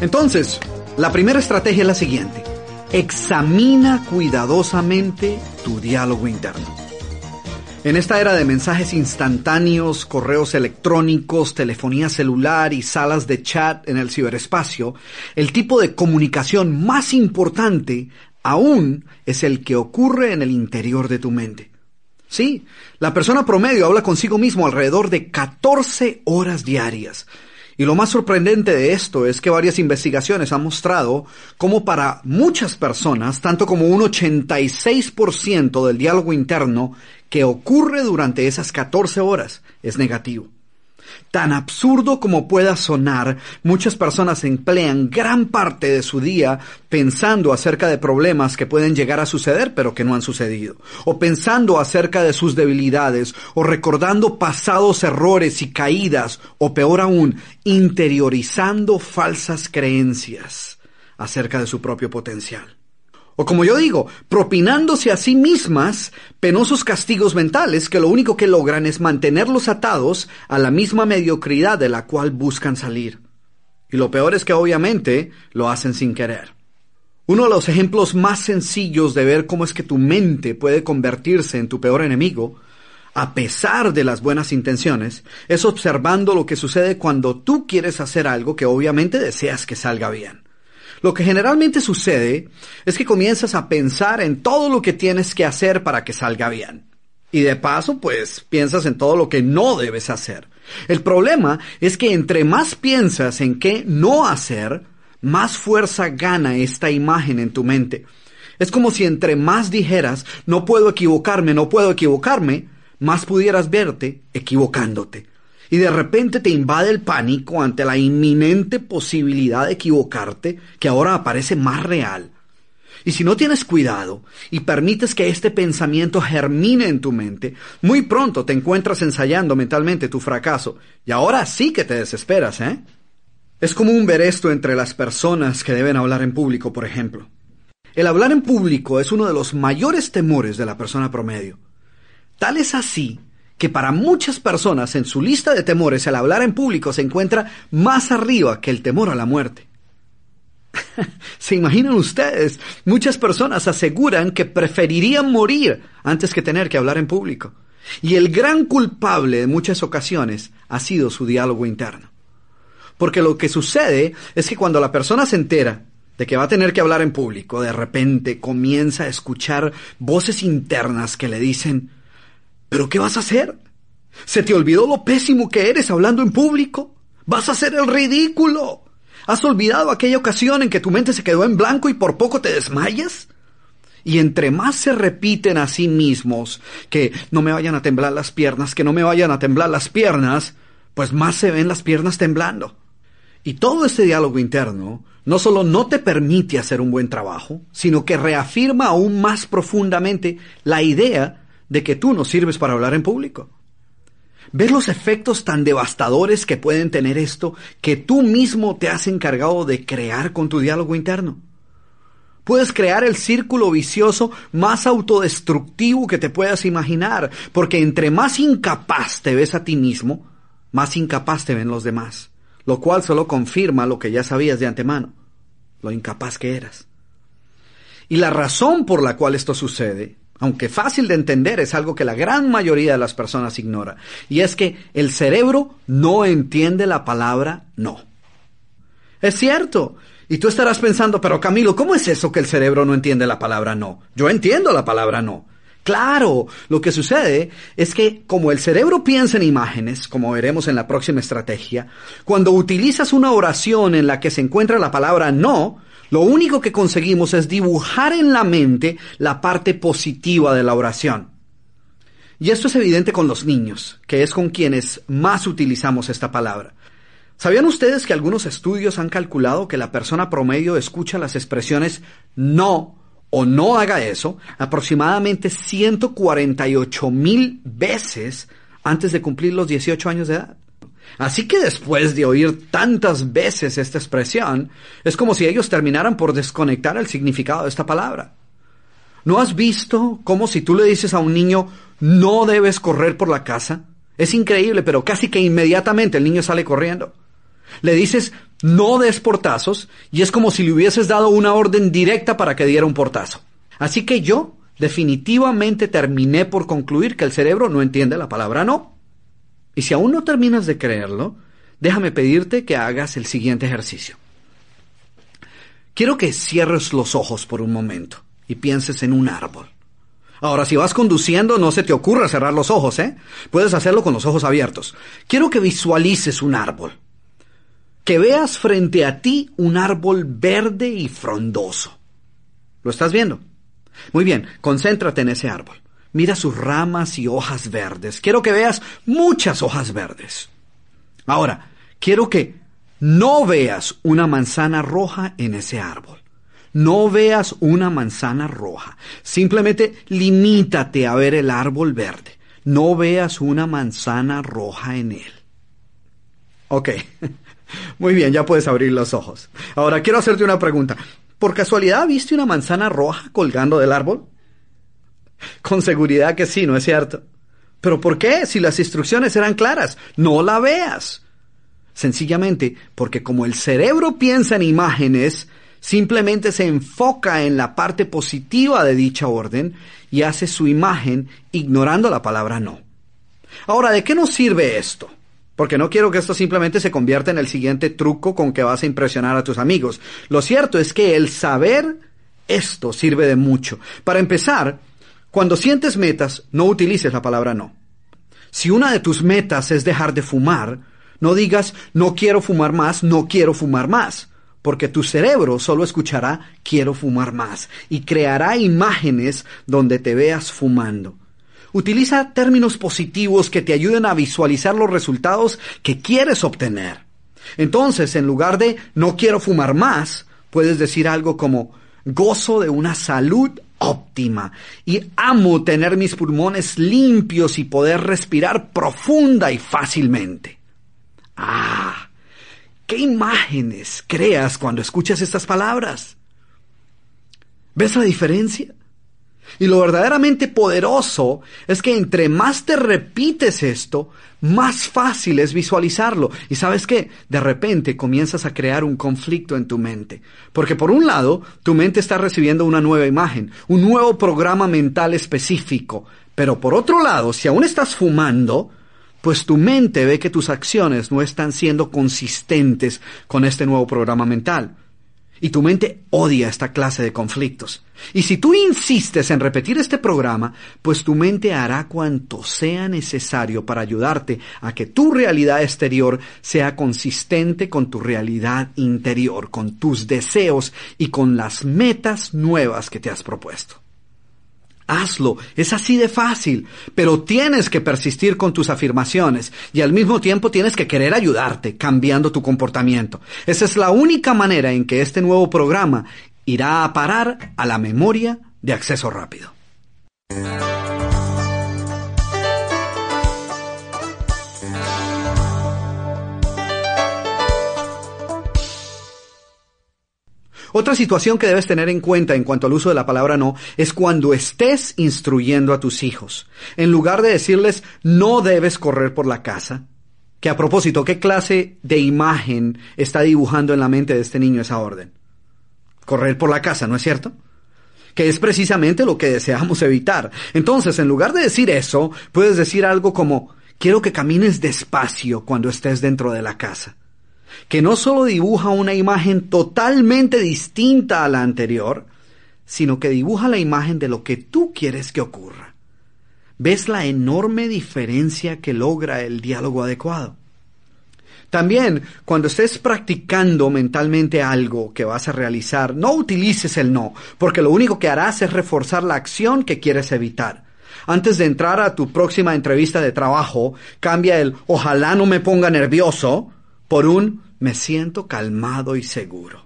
Entonces, la primera estrategia es la siguiente. Examina cuidadosamente tu diálogo interno. En esta era de mensajes instantáneos, correos electrónicos, telefonía celular y salas de chat en el ciberespacio, el tipo de comunicación más importante aún es el que ocurre en el interior de tu mente. Sí, la persona promedio habla consigo mismo alrededor de 14 horas diarias, y lo más sorprendente de esto es que varias investigaciones han mostrado cómo para muchas personas, tanto como un 86% del diálogo interno que ocurre durante esas 14 horas es negativo. Tan absurdo como pueda sonar, muchas personas emplean gran parte de su día pensando acerca de problemas que pueden llegar a suceder pero que no han sucedido, o pensando acerca de sus debilidades, o recordando pasados errores y caídas, o peor aún, interiorizando falsas creencias acerca de su propio potencial. O como yo digo, propinándose a sí mismas penosos castigos mentales que lo único que logran es mantenerlos atados a la misma mediocridad de la cual buscan salir. Y lo peor es que obviamente lo hacen sin querer. Uno de los ejemplos más sencillos de ver cómo es que tu mente puede convertirse en tu peor enemigo, a pesar de las buenas intenciones, es observando lo que sucede cuando tú quieres hacer algo que obviamente deseas que salga bien. Lo que generalmente sucede es que comienzas a pensar en todo lo que tienes que hacer para que salga bien. Y de paso, pues piensas en todo lo que no debes hacer. El problema es que entre más piensas en qué no hacer, más fuerza gana esta imagen en tu mente. Es como si entre más dijeras, no puedo equivocarme, no puedo equivocarme, más pudieras verte equivocándote y de repente te invade el pánico ante la inminente posibilidad de equivocarte que ahora aparece más real. Y si no tienes cuidado y permites que este pensamiento germine en tu mente, muy pronto te encuentras ensayando mentalmente tu fracaso. Y ahora sí que te desesperas, ¿eh? Es común ver esto entre las personas que deben hablar en público, por ejemplo. El hablar en público es uno de los mayores temores de la persona promedio. Tal es así que para muchas personas en su lista de temores el hablar en público se encuentra más arriba que el temor a la muerte. ¿Se imaginan ustedes? Muchas personas aseguran que preferirían morir antes que tener que hablar en público. Y el gran culpable de muchas ocasiones ha sido su diálogo interno. Porque lo que sucede es que cuando la persona se entera de que va a tener que hablar en público, de repente comienza a escuchar voces internas que le dicen, ¿Pero qué vas a hacer? ¿Se te olvidó lo pésimo que eres hablando en público? ¿Vas a hacer el ridículo? ¿Has olvidado aquella ocasión en que tu mente se quedó en blanco y por poco te desmayas? Y entre más se repiten a sí mismos que no me vayan a temblar las piernas, que no me vayan a temblar las piernas, pues más se ven las piernas temblando. Y todo este diálogo interno no solo no te permite hacer un buen trabajo, sino que reafirma aún más profundamente la idea de que tú no sirves para hablar en público. ¿Ves los efectos tan devastadores que pueden tener esto que tú mismo te has encargado de crear con tu diálogo interno? Puedes crear el círculo vicioso más autodestructivo que te puedas imaginar, porque entre más incapaz te ves a ti mismo, más incapaz te ven los demás, lo cual solo confirma lo que ya sabías de antemano, lo incapaz que eras. Y la razón por la cual esto sucede aunque fácil de entender, es algo que la gran mayoría de las personas ignora. Y es que el cerebro no entiende la palabra no. Es cierto. Y tú estarás pensando, pero Camilo, ¿cómo es eso que el cerebro no entiende la palabra no? Yo entiendo la palabra no. Claro, lo que sucede es que como el cerebro piensa en imágenes, como veremos en la próxima estrategia, cuando utilizas una oración en la que se encuentra la palabra no, lo único que conseguimos es dibujar en la mente la parte positiva de la oración. Y esto es evidente con los niños, que es con quienes más utilizamos esta palabra. ¿Sabían ustedes que algunos estudios han calculado que la persona promedio escucha las expresiones no o no haga eso aproximadamente 148 mil veces antes de cumplir los 18 años de edad? Así que después de oír tantas veces esta expresión, es como si ellos terminaran por desconectar el significado de esta palabra. ¿No has visto cómo si tú le dices a un niño no debes correr por la casa? Es increíble, pero casi que inmediatamente el niño sale corriendo. Le dices no des portazos y es como si le hubieses dado una orden directa para que diera un portazo. Así que yo definitivamente terminé por concluir que el cerebro no entiende la palabra no. Y si aún no terminas de creerlo, déjame pedirte que hagas el siguiente ejercicio. Quiero que cierres los ojos por un momento y pienses en un árbol. Ahora, si vas conduciendo, no se te ocurra cerrar los ojos, ¿eh? Puedes hacerlo con los ojos abiertos. Quiero que visualices un árbol. Que veas frente a ti un árbol verde y frondoso. ¿Lo estás viendo? Muy bien, concéntrate en ese árbol. Mira sus ramas y hojas verdes. Quiero que veas muchas hojas verdes. Ahora, quiero que no veas una manzana roja en ese árbol. No veas una manzana roja. Simplemente limítate a ver el árbol verde. No veas una manzana roja en él. Ok. Muy bien, ya puedes abrir los ojos. Ahora quiero hacerte una pregunta. ¿Por casualidad viste una manzana roja colgando del árbol? Con seguridad que sí, ¿no es cierto? Pero ¿por qué? Si las instrucciones eran claras, no la veas. Sencillamente porque como el cerebro piensa en imágenes, simplemente se enfoca en la parte positiva de dicha orden y hace su imagen ignorando la palabra no. Ahora, ¿de qué nos sirve esto? Porque no quiero que esto simplemente se convierta en el siguiente truco con que vas a impresionar a tus amigos. Lo cierto es que el saber esto sirve de mucho. Para empezar, cuando sientes metas, no utilices la palabra no. Si una de tus metas es dejar de fumar, no digas no quiero fumar más, no quiero fumar más porque tu cerebro solo escuchará quiero fumar más y creará imágenes donde te veas fumando. Utiliza términos positivos que te ayuden a visualizar los resultados que quieres obtener. Entonces, en lugar de no quiero fumar más, puedes decir algo como gozo de una salud óptima y amo tener mis pulmones limpios y poder respirar profunda y fácilmente. Ah, ¿Qué imágenes creas cuando escuchas estas palabras? ¿Ves la diferencia? Y lo verdaderamente poderoso es que entre más te repites esto, más fácil es visualizarlo. Y sabes qué? De repente comienzas a crear un conflicto en tu mente. Porque por un lado, tu mente está recibiendo una nueva imagen, un nuevo programa mental específico. Pero por otro lado, si aún estás fumando, pues tu mente ve que tus acciones no están siendo consistentes con este nuevo programa mental. Y tu mente odia esta clase de conflictos. Y si tú insistes en repetir este programa, pues tu mente hará cuanto sea necesario para ayudarte a que tu realidad exterior sea consistente con tu realidad interior, con tus deseos y con las metas nuevas que te has propuesto. Hazlo, es así de fácil, pero tienes que persistir con tus afirmaciones y al mismo tiempo tienes que querer ayudarte cambiando tu comportamiento. Esa es la única manera en que este nuevo programa irá a parar a la memoria de acceso rápido. Otra situación que debes tener en cuenta en cuanto al uso de la palabra no es cuando estés instruyendo a tus hijos. En lugar de decirles no debes correr por la casa, que a propósito, ¿qué clase de imagen está dibujando en la mente de este niño esa orden? Correr por la casa, ¿no es cierto? Que es precisamente lo que deseamos evitar. Entonces, en lugar de decir eso, puedes decir algo como, quiero que camines despacio cuando estés dentro de la casa que no solo dibuja una imagen totalmente distinta a la anterior, sino que dibuja la imagen de lo que tú quieres que ocurra. ¿Ves la enorme diferencia que logra el diálogo adecuado? También, cuando estés practicando mentalmente algo que vas a realizar, no utilices el no, porque lo único que harás es reforzar la acción que quieres evitar. Antes de entrar a tu próxima entrevista de trabajo, cambia el ojalá no me ponga nervioso por un me siento calmado y seguro.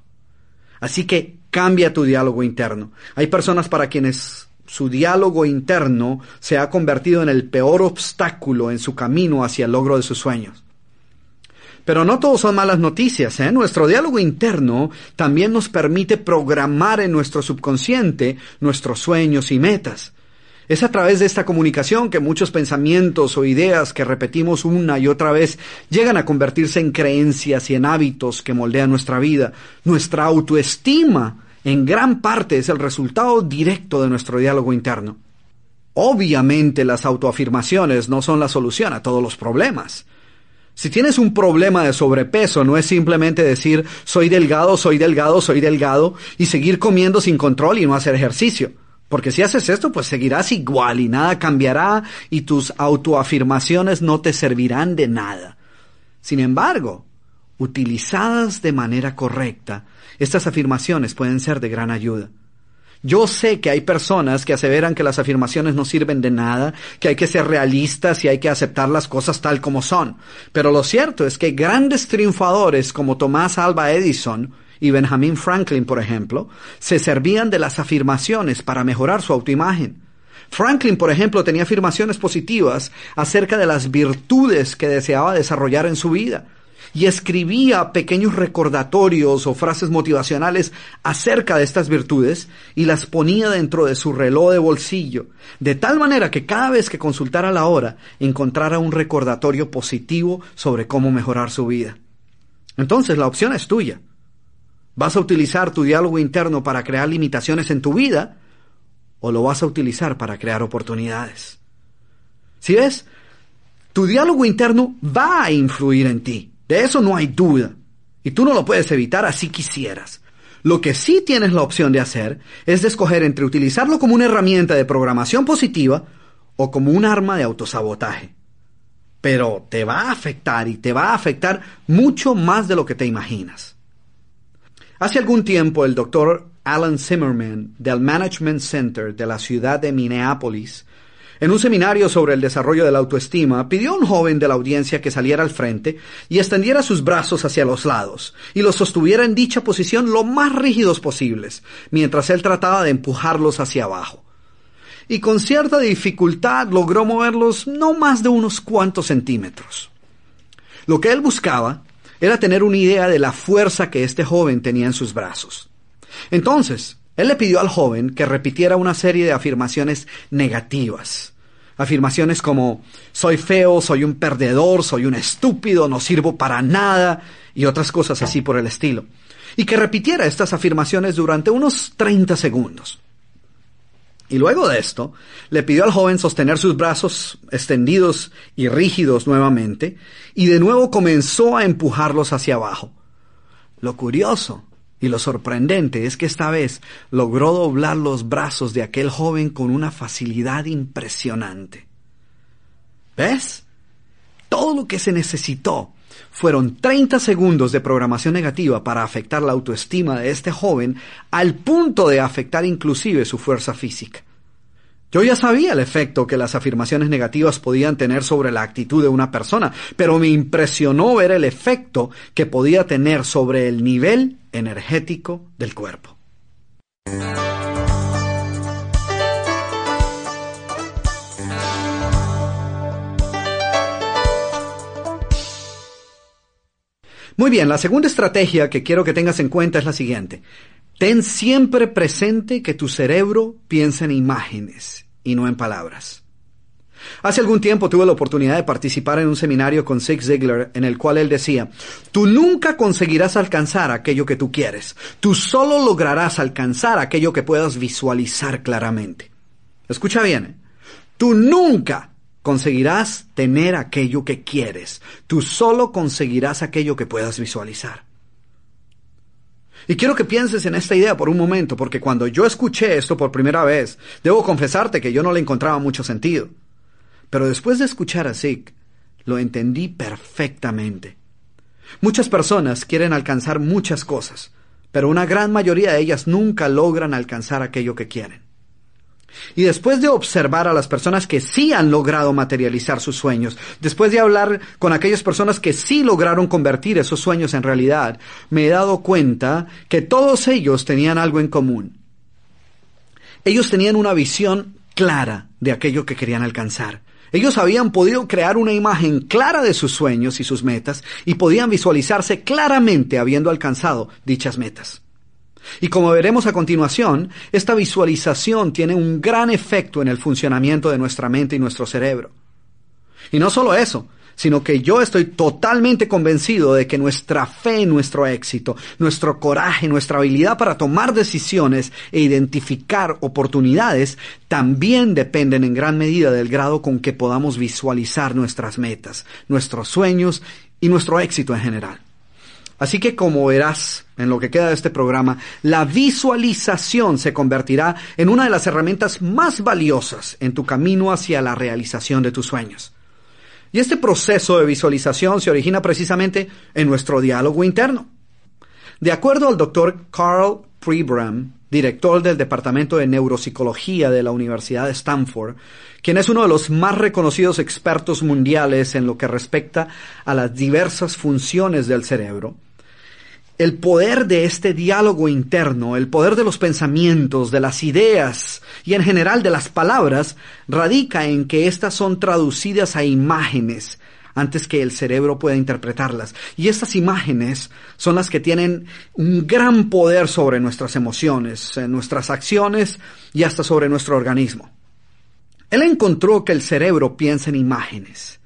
Así que cambia tu diálogo interno. Hay personas para quienes su diálogo interno se ha convertido en el peor obstáculo en su camino hacia el logro de sus sueños. Pero no todo son malas noticias. ¿eh? Nuestro diálogo interno también nos permite programar en nuestro subconsciente nuestros sueños y metas. Es a través de esta comunicación que muchos pensamientos o ideas que repetimos una y otra vez llegan a convertirse en creencias y en hábitos que moldean nuestra vida. Nuestra autoestima en gran parte es el resultado directo de nuestro diálogo interno. Obviamente las autoafirmaciones no son la solución a todos los problemas. Si tienes un problema de sobrepeso, no es simplemente decir soy delgado, soy delgado, soy delgado y seguir comiendo sin control y no hacer ejercicio. Porque si haces esto, pues seguirás igual y nada cambiará y tus autoafirmaciones no te servirán de nada. Sin embargo, utilizadas de manera correcta, estas afirmaciones pueden ser de gran ayuda. Yo sé que hay personas que aseveran que las afirmaciones no sirven de nada, que hay que ser realistas y hay que aceptar las cosas tal como son. Pero lo cierto es que grandes triunfadores como Tomás Alba Edison y Benjamin Franklin, por ejemplo, se servían de las afirmaciones para mejorar su autoimagen. Franklin, por ejemplo, tenía afirmaciones positivas acerca de las virtudes que deseaba desarrollar en su vida y escribía pequeños recordatorios o frases motivacionales acerca de estas virtudes y las ponía dentro de su reloj de bolsillo, de tal manera que cada vez que consultara la hora encontrara un recordatorio positivo sobre cómo mejorar su vida. Entonces la opción es tuya. ¿Vas a utilizar tu diálogo interno para crear limitaciones en tu vida o lo vas a utilizar para crear oportunidades? Si ves, tu diálogo interno va a influir en ti. De eso no hay duda. Y tú no lo puedes evitar así quisieras. Lo que sí tienes la opción de hacer es de escoger entre utilizarlo como una herramienta de programación positiva o como un arma de autosabotaje. Pero te va a afectar y te va a afectar mucho más de lo que te imaginas. Hace algún tiempo el doctor Alan Zimmerman del Management Center de la ciudad de Minneapolis en un seminario sobre el desarrollo de la autoestima, pidió a un joven de la audiencia que saliera al frente y extendiera sus brazos hacia los lados y los sostuviera en dicha posición lo más rígidos posibles, mientras él trataba de empujarlos hacia abajo. Y con cierta dificultad logró moverlos no más de unos cuantos centímetros. Lo que él buscaba era tener una idea de la fuerza que este joven tenía en sus brazos. Entonces, él le pidió al joven que repitiera una serie de afirmaciones negativas Afirmaciones como soy feo, soy un perdedor, soy un estúpido, no sirvo para nada y otras cosas así por el estilo. Y que repitiera estas afirmaciones durante unos 30 segundos. Y luego de esto, le pidió al joven sostener sus brazos extendidos y rígidos nuevamente, y de nuevo comenzó a empujarlos hacia abajo. Lo curioso y lo sorprendente es que esta vez logró doblar los brazos de aquel joven con una facilidad impresionante. ¿Ves? Todo lo que se necesitó fueron 30 segundos de programación negativa para afectar la autoestima de este joven al punto de afectar inclusive su fuerza física. Yo ya sabía el efecto que las afirmaciones negativas podían tener sobre la actitud de una persona, pero me impresionó ver el efecto que podía tener sobre el nivel energético del cuerpo. Muy bien, la segunda estrategia que quiero que tengas en cuenta es la siguiente. Ten siempre presente que tu cerebro piensa en imágenes y no en palabras. Hace algún tiempo tuve la oportunidad de participar en un seminario con Zig Ziglar en el cual él decía, tú nunca conseguirás alcanzar aquello que tú quieres, tú solo lograrás alcanzar aquello que puedas visualizar claramente. Escucha bien, ¿eh? tú nunca conseguirás tener aquello que quieres, tú solo conseguirás aquello que puedas visualizar. Y quiero que pienses en esta idea por un momento, porque cuando yo escuché esto por primera vez, debo confesarte que yo no le encontraba mucho sentido. Pero después de escuchar a Zig, lo entendí perfectamente. Muchas personas quieren alcanzar muchas cosas, pero una gran mayoría de ellas nunca logran alcanzar aquello que quieren. Y después de observar a las personas que sí han logrado materializar sus sueños, después de hablar con aquellas personas que sí lograron convertir esos sueños en realidad, me he dado cuenta que todos ellos tenían algo en común. Ellos tenían una visión clara de aquello que querían alcanzar. Ellos habían podido crear una imagen clara de sus sueños y sus metas y podían visualizarse claramente habiendo alcanzado dichas metas. Y como veremos a continuación, esta visualización tiene un gran efecto en el funcionamiento de nuestra mente y nuestro cerebro. Y no solo eso, sino que yo estoy totalmente convencido de que nuestra fe nuestro éxito, nuestro coraje, nuestra habilidad para tomar decisiones e identificar oportunidades también dependen en gran medida del grado con que podamos visualizar nuestras metas, nuestros sueños y nuestro éxito en general. Así que como verás en lo que queda de este programa, la visualización se convertirá en una de las herramientas más valiosas en tu camino hacia la realización de tus sueños. Y este proceso de visualización se origina precisamente en nuestro diálogo interno. De acuerdo al doctor Carl Prebram, director del Departamento de Neuropsicología de la Universidad de Stanford, quien es uno de los más reconocidos expertos mundiales en lo que respecta a las diversas funciones del cerebro, el poder de este diálogo interno, el poder de los pensamientos, de las ideas y en general de las palabras, radica en que éstas son traducidas a imágenes antes que el cerebro pueda interpretarlas. Y estas imágenes son las que tienen un gran poder sobre nuestras emociones, nuestras acciones y hasta sobre nuestro organismo. Él encontró que el cerebro piensa en imágenes.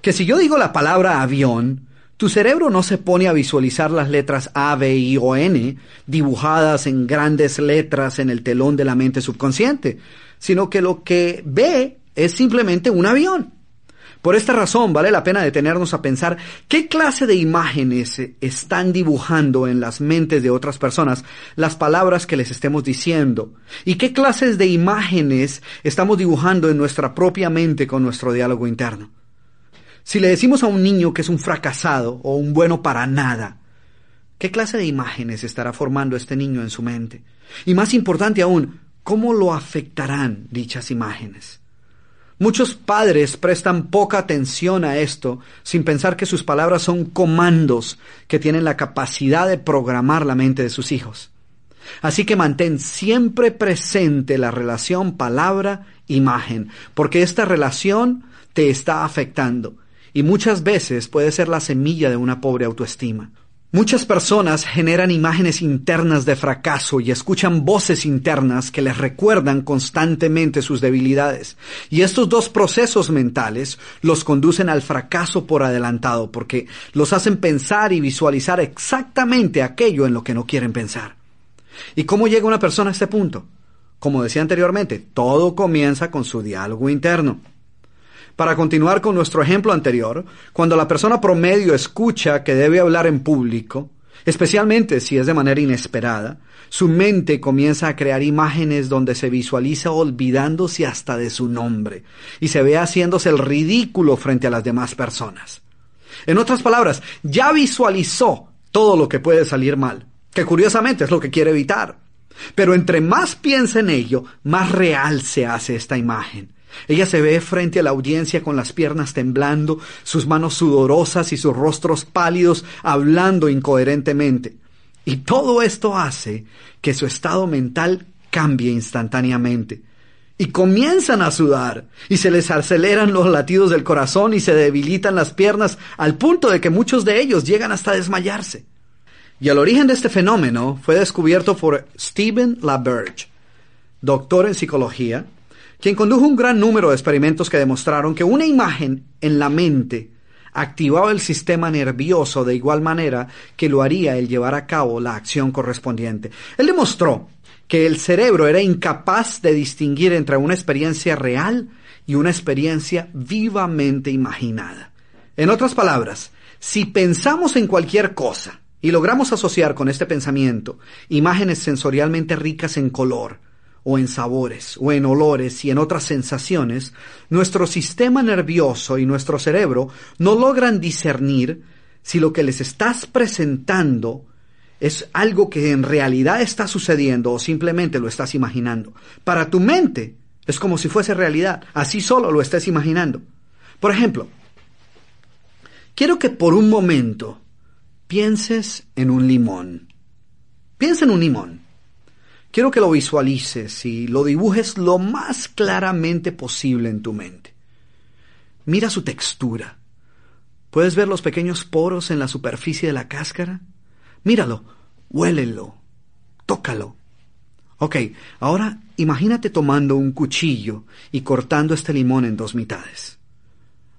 Que si yo digo la palabra avión, tu cerebro no se pone a visualizar las letras A, B, I o N dibujadas en grandes letras en el telón de la mente subconsciente, sino que lo que ve es simplemente un avión. Por esta razón vale la pena detenernos a pensar qué clase de imágenes están dibujando en las mentes de otras personas las palabras que les estemos diciendo y qué clases de imágenes estamos dibujando en nuestra propia mente con nuestro diálogo interno. Si le decimos a un niño que es un fracasado o un bueno para nada, ¿qué clase de imágenes estará formando este niño en su mente? Y más importante aún, ¿cómo lo afectarán dichas imágenes? Muchos padres prestan poca atención a esto sin pensar que sus palabras son comandos que tienen la capacidad de programar la mente de sus hijos. Así que mantén siempre presente la relación palabra-imagen, porque esta relación te está afectando y muchas veces puede ser la semilla de una pobre autoestima. Muchas personas generan imágenes internas de fracaso y escuchan voces internas que les recuerdan constantemente sus debilidades. Y estos dos procesos mentales los conducen al fracaso por adelantado porque los hacen pensar y visualizar exactamente aquello en lo que no quieren pensar. ¿Y cómo llega una persona a este punto? Como decía anteriormente, todo comienza con su diálogo interno. Para continuar con nuestro ejemplo anterior, cuando la persona promedio escucha que debe hablar en público, especialmente si es de manera inesperada, su mente comienza a crear imágenes donde se visualiza olvidándose hasta de su nombre y se ve haciéndose el ridículo frente a las demás personas. En otras palabras, ya visualizó todo lo que puede salir mal, que curiosamente es lo que quiere evitar. Pero entre más piensa en ello, más real se hace esta imagen. Ella se ve frente a la audiencia con las piernas temblando, sus manos sudorosas y sus rostros pálidos, hablando incoherentemente. Y todo esto hace que su estado mental cambie instantáneamente. Y comienzan a sudar, y se les aceleran los latidos del corazón y se debilitan las piernas al punto de que muchos de ellos llegan hasta desmayarse. Y el origen de este fenómeno fue descubierto por Stephen LaBerge, doctor en psicología, quien condujo un gran número de experimentos que demostraron que una imagen en la mente activaba el sistema nervioso de igual manera que lo haría el llevar a cabo la acción correspondiente. Él demostró que el cerebro era incapaz de distinguir entre una experiencia real y una experiencia vivamente imaginada. En otras palabras, si pensamos en cualquier cosa y logramos asociar con este pensamiento imágenes sensorialmente ricas en color, o en sabores, o en olores y en otras sensaciones, nuestro sistema nervioso y nuestro cerebro no logran discernir si lo que les estás presentando es algo que en realidad está sucediendo o simplemente lo estás imaginando. Para tu mente es como si fuese realidad, así solo lo estés imaginando. Por ejemplo, quiero que por un momento pienses en un limón. Piensa en un limón. Quiero que lo visualices y lo dibujes lo más claramente posible en tu mente. Mira su textura. ¿Puedes ver los pequeños poros en la superficie de la cáscara? Míralo, huélelo. tócalo. Ok, ahora imagínate tomando un cuchillo y cortando este limón en dos mitades.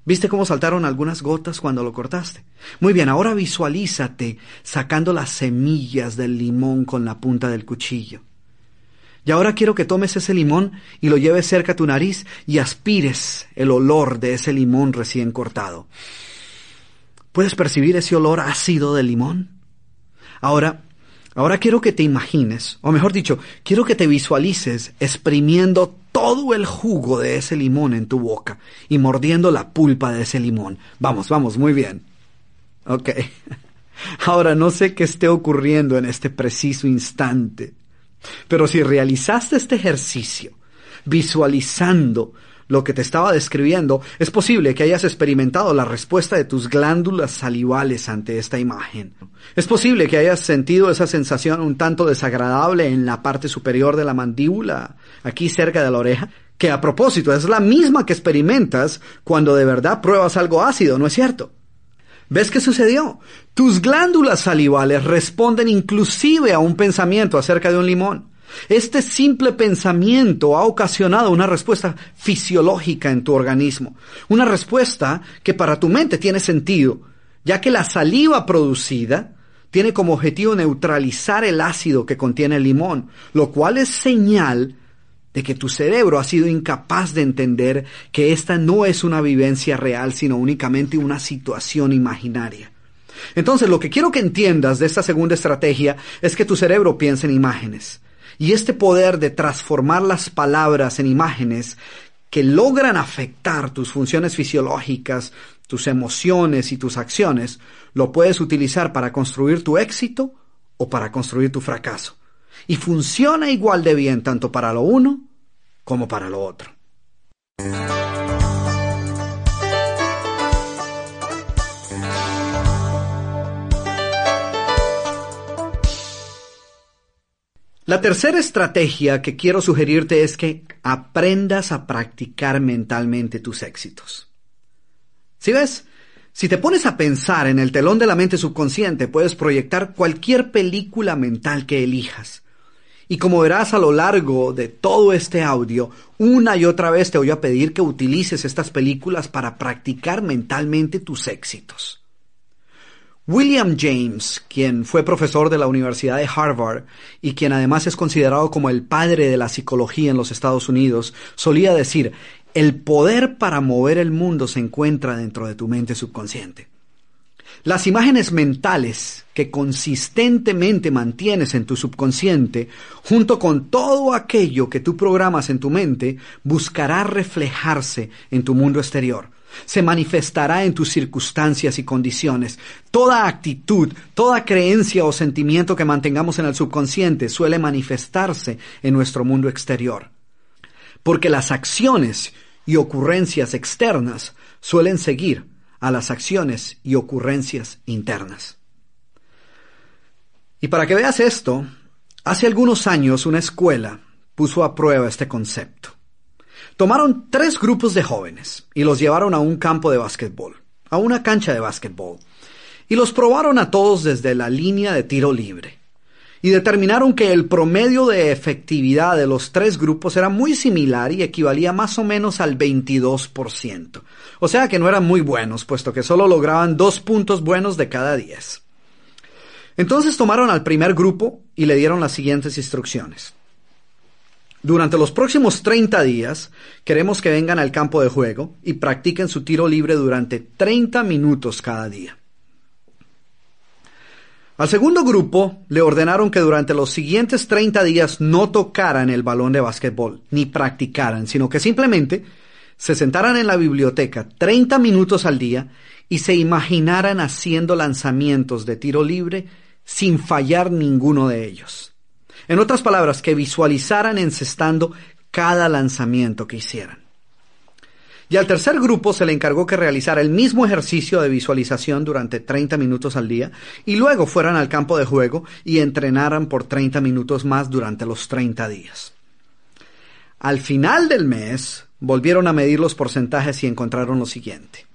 ¿Viste cómo saltaron algunas gotas cuando lo cortaste? Muy bien, ahora visualízate sacando las semillas del limón con la punta del cuchillo. Y ahora quiero que tomes ese limón y lo lleves cerca a tu nariz y aspires el olor de ese limón recién cortado. ¿Puedes percibir ese olor ácido del limón? Ahora, ahora quiero que te imagines, o mejor dicho, quiero que te visualices exprimiendo todo el jugo de ese limón en tu boca y mordiendo la pulpa de ese limón. Vamos, vamos, muy bien. Ok. Ahora no sé qué esté ocurriendo en este preciso instante, pero si realizaste este ejercicio visualizando lo que te estaba describiendo, es posible que hayas experimentado la respuesta de tus glándulas salivales ante esta imagen. Es posible que hayas sentido esa sensación un tanto desagradable en la parte superior de la mandíbula, aquí cerca de la oreja, que a propósito es la misma que experimentas cuando de verdad pruebas algo ácido, ¿no es cierto? ¿Ves qué sucedió? Tus glándulas salivales responden inclusive a un pensamiento acerca de un limón. Este simple pensamiento ha ocasionado una respuesta fisiológica en tu organismo, una respuesta que para tu mente tiene sentido, ya que la saliva producida tiene como objetivo neutralizar el ácido que contiene el limón, lo cual es señal de que tu cerebro ha sido incapaz de entender que esta no es una vivencia real, sino únicamente una situación imaginaria. Entonces, lo que quiero que entiendas de esta segunda estrategia es que tu cerebro piensa en imágenes. Y este poder de transformar las palabras en imágenes que logran afectar tus funciones fisiológicas, tus emociones y tus acciones, lo puedes utilizar para construir tu éxito o para construir tu fracaso. Y funciona igual de bien tanto para lo uno como para lo otro. La tercera estrategia que quiero sugerirte es que aprendas a practicar mentalmente tus éxitos. Si ves, si te pones a pensar en el telón de la mente subconsciente, puedes proyectar cualquier película mental que elijas. Y como verás a lo largo de todo este audio, una y otra vez te voy a pedir que utilices estas películas para practicar mentalmente tus éxitos. William James, quien fue profesor de la Universidad de Harvard y quien además es considerado como el padre de la psicología en los Estados Unidos, solía decir, el poder para mover el mundo se encuentra dentro de tu mente subconsciente. Las imágenes mentales que consistentemente mantienes en tu subconsciente, junto con todo aquello que tú programas en tu mente, buscará reflejarse en tu mundo exterior se manifestará en tus circunstancias y condiciones. Toda actitud, toda creencia o sentimiento que mantengamos en el subconsciente suele manifestarse en nuestro mundo exterior. Porque las acciones y ocurrencias externas suelen seguir a las acciones y ocurrencias internas. Y para que veas esto, hace algunos años una escuela puso a prueba este concepto. Tomaron tres grupos de jóvenes y los llevaron a un campo de básquetbol, a una cancha de básquetbol, y los probaron a todos desde la línea de tiro libre. Y determinaron que el promedio de efectividad de los tres grupos era muy similar y equivalía más o menos al 22%. O sea que no eran muy buenos, puesto que solo lograban dos puntos buenos de cada diez. Entonces tomaron al primer grupo y le dieron las siguientes instrucciones. Durante los próximos 30 días queremos que vengan al campo de juego y practiquen su tiro libre durante 30 minutos cada día. Al segundo grupo le ordenaron que durante los siguientes 30 días no tocaran el balón de básquetbol ni practicaran, sino que simplemente se sentaran en la biblioteca 30 minutos al día y se imaginaran haciendo lanzamientos de tiro libre sin fallar ninguno de ellos. En otras palabras, que visualizaran encestando cada lanzamiento que hicieran. Y al tercer grupo se le encargó que realizara el mismo ejercicio de visualización durante 30 minutos al día y luego fueran al campo de juego y entrenaran por 30 minutos más durante los 30 días. Al final del mes volvieron a medir los porcentajes y encontraron lo siguiente.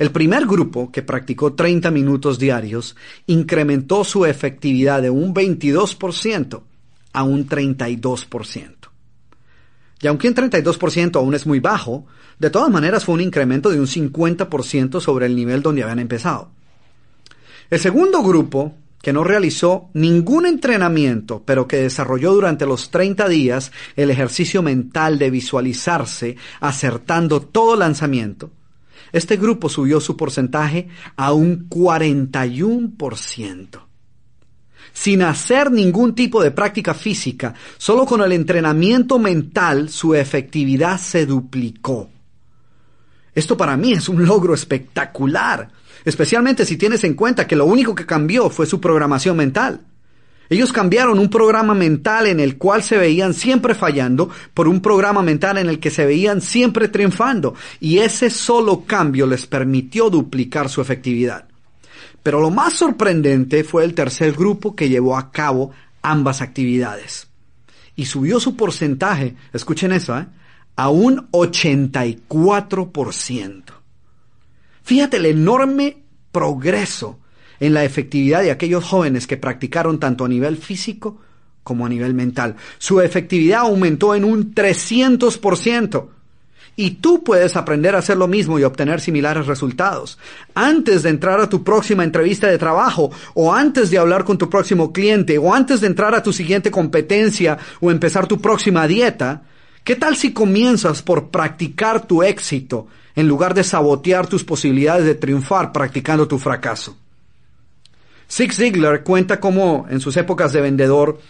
El primer grupo, que practicó 30 minutos diarios, incrementó su efectividad de un 22% a un 32%. Y aunque un 32% aún es muy bajo, de todas maneras fue un incremento de un 50% sobre el nivel donde habían empezado. El segundo grupo, que no realizó ningún entrenamiento, pero que desarrolló durante los 30 días el ejercicio mental de visualizarse acertando todo lanzamiento, este grupo subió su porcentaje a un 41%. Sin hacer ningún tipo de práctica física, solo con el entrenamiento mental su efectividad se duplicó. Esto para mí es un logro espectacular, especialmente si tienes en cuenta que lo único que cambió fue su programación mental. Ellos cambiaron un programa mental en el cual se veían siempre fallando por un programa mental en el que se veían siempre triunfando. Y ese solo cambio les permitió duplicar su efectividad. Pero lo más sorprendente fue el tercer grupo que llevó a cabo ambas actividades. Y subió su porcentaje, escuchen eso, ¿eh? a un 84%. Fíjate el enorme progreso en la efectividad de aquellos jóvenes que practicaron tanto a nivel físico como a nivel mental. Su efectividad aumentó en un 300%. Y tú puedes aprender a hacer lo mismo y obtener similares resultados. Antes de entrar a tu próxima entrevista de trabajo, o antes de hablar con tu próximo cliente, o antes de entrar a tu siguiente competencia, o empezar tu próxima dieta, ¿qué tal si comienzas por practicar tu éxito en lugar de sabotear tus posibilidades de triunfar practicando tu fracaso? Zig Ziglar cuenta cómo en sus épocas de vendedor,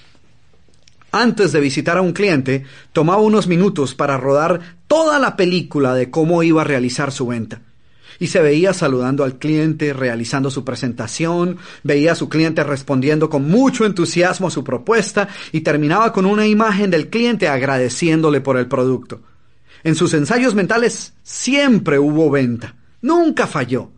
antes de visitar a un cliente, tomaba unos minutos para rodar toda la película de cómo iba a realizar su venta. Y se veía saludando al cliente, realizando su presentación, veía a su cliente respondiendo con mucho entusiasmo a su propuesta y terminaba con una imagen del cliente agradeciéndole por el producto. En sus ensayos mentales siempre hubo venta, nunca falló.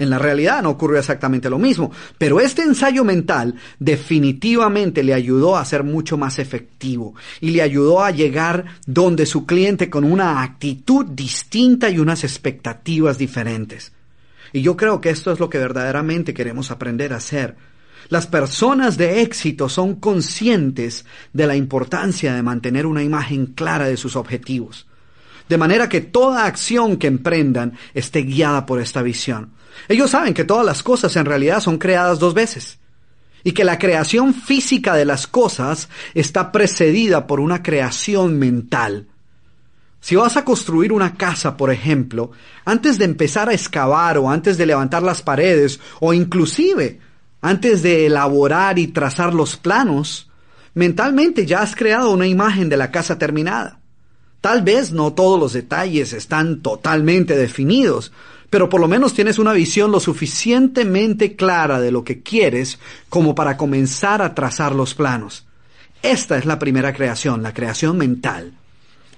En la realidad no ocurrió exactamente lo mismo, pero este ensayo mental definitivamente le ayudó a ser mucho más efectivo y le ayudó a llegar donde su cliente con una actitud distinta y unas expectativas diferentes. Y yo creo que esto es lo que verdaderamente queremos aprender a hacer. Las personas de éxito son conscientes de la importancia de mantener una imagen clara de sus objetivos, de manera que toda acción que emprendan esté guiada por esta visión. Ellos saben que todas las cosas en realidad son creadas dos veces y que la creación física de las cosas está precedida por una creación mental. Si vas a construir una casa, por ejemplo, antes de empezar a excavar o antes de levantar las paredes o inclusive antes de elaborar y trazar los planos, mentalmente ya has creado una imagen de la casa terminada. Tal vez no todos los detalles están totalmente definidos, pero por lo menos tienes una visión lo suficientemente clara de lo que quieres como para comenzar a trazar los planos. Esta es la primera creación, la creación mental.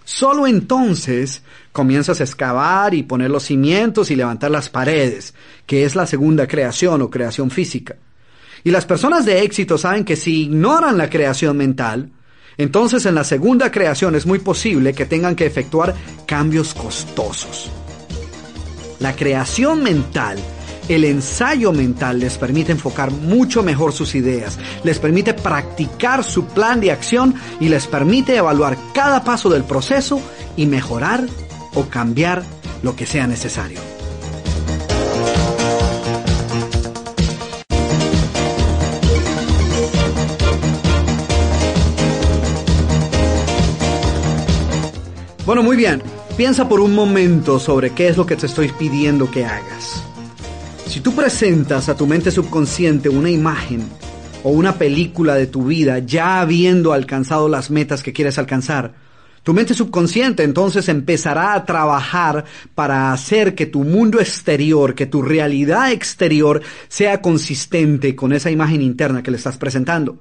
Solo entonces comienzas a excavar y poner los cimientos y levantar las paredes, que es la segunda creación o creación física. Y las personas de éxito saben que si ignoran la creación mental, entonces en la segunda creación es muy posible que tengan que efectuar cambios costosos. La creación mental, el ensayo mental les permite enfocar mucho mejor sus ideas, les permite practicar su plan de acción y les permite evaluar cada paso del proceso y mejorar o cambiar lo que sea necesario. Bueno, muy bien. Piensa por un momento sobre qué es lo que te estoy pidiendo que hagas. Si tú presentas a tu mente subconsciente una imagen o una película de tu vida ya habiendo alcanzado las metas que quieres alcanzar, tu mente subconsciente entonces empezará a trabajar para hacer que tu mundo exterior, que tu realidad exterior sea consistente con esa imagen interna que le estás presentando.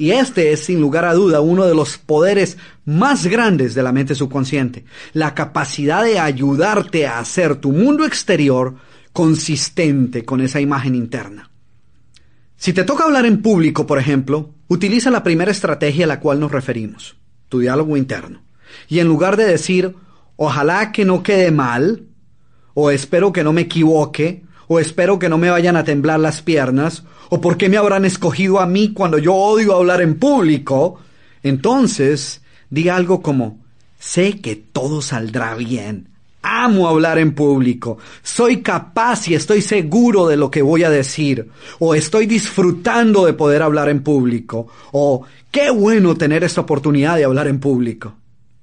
Y este es, sin lugar a duda, uno de los poderes más grandes de la mente subconsciente. La capacidad de ayudarte a hacer tu mundo exterior consistente con esa imagen interna. Si te toca hablar en público, por ejemplo, utiliza la primera estrategia a la cual nos referimos, tu diálogo interno. Y en lugar de decir, ojalá que no quede mal, o espero que no me equivoque, o espero que no me vayan a temblar las piernas, o por qué me habrán escogido a mí cuando yo odio hablar en público, entonces diga algo como, sé que todo saldrá bien. Amo hablar en público. Soy capaz y estoy seguro de lo que voy a decir. O estoy disfrutando de poder hablar en público. O qué bueno tener esta oportunidad de hablar en público.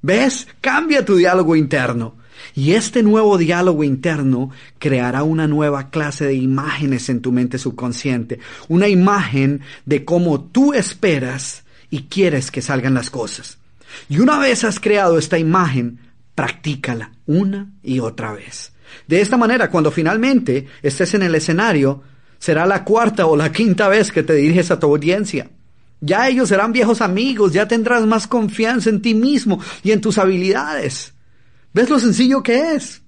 ¿Ves? Cambia tu diálogo interno. Y este nuevo diálogo interno creará una nueva clase de imágenes en tu mente subconsciente. Una imagen de cómo tú esperas y quieres que salgan las cosas. Y una vez has creado esta imagen, practícala una y otra vez. De esta manera, cuando finalmente estés en el escenario, será la cuarta o la quinta vez que te diriges a tu audiencia. Ya ellos serán viejos amigos, ya tendrás más confianza en ti mismo y en tus habilidades. ¿Ves lo sencillo que es?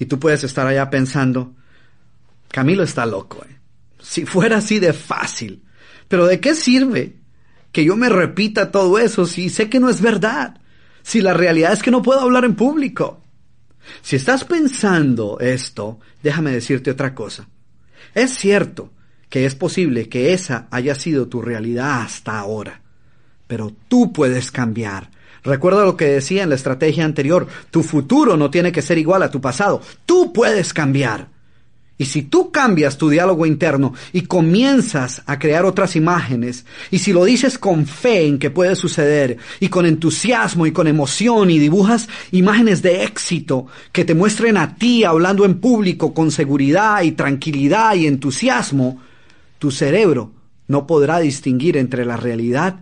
Y tú puedes estar allá pensando, Camilo está loco. ¿eh? Si fuera así de fácil. Pero ¿de qué sirve que yo me repita todo eso si sé que no es verdad? Si la realidad es que no puedo hablar en público. Si estás pensando esto, déjame decirte otra cosa. Es cierto que es posible que esa haya sido tu realidad hasta ahora, pero tú puedes cambiar. Recuerda lo que decía en la estrategia anterior, tu futuro no tiene que ser igual a tu pasado, tú puedes cambiar. Y si tú cambias tu diálogo interno y comienzas a crear otras imágenes, y si lo dices con fe en que puede suceder, y con entusiasmo y con emoción, y dibujas imágenes de éxito que te muestren a ti hablando en público con seguridad y tranquilidad y entusiasmo, tu cerebro no podrá distinguir entre la realidad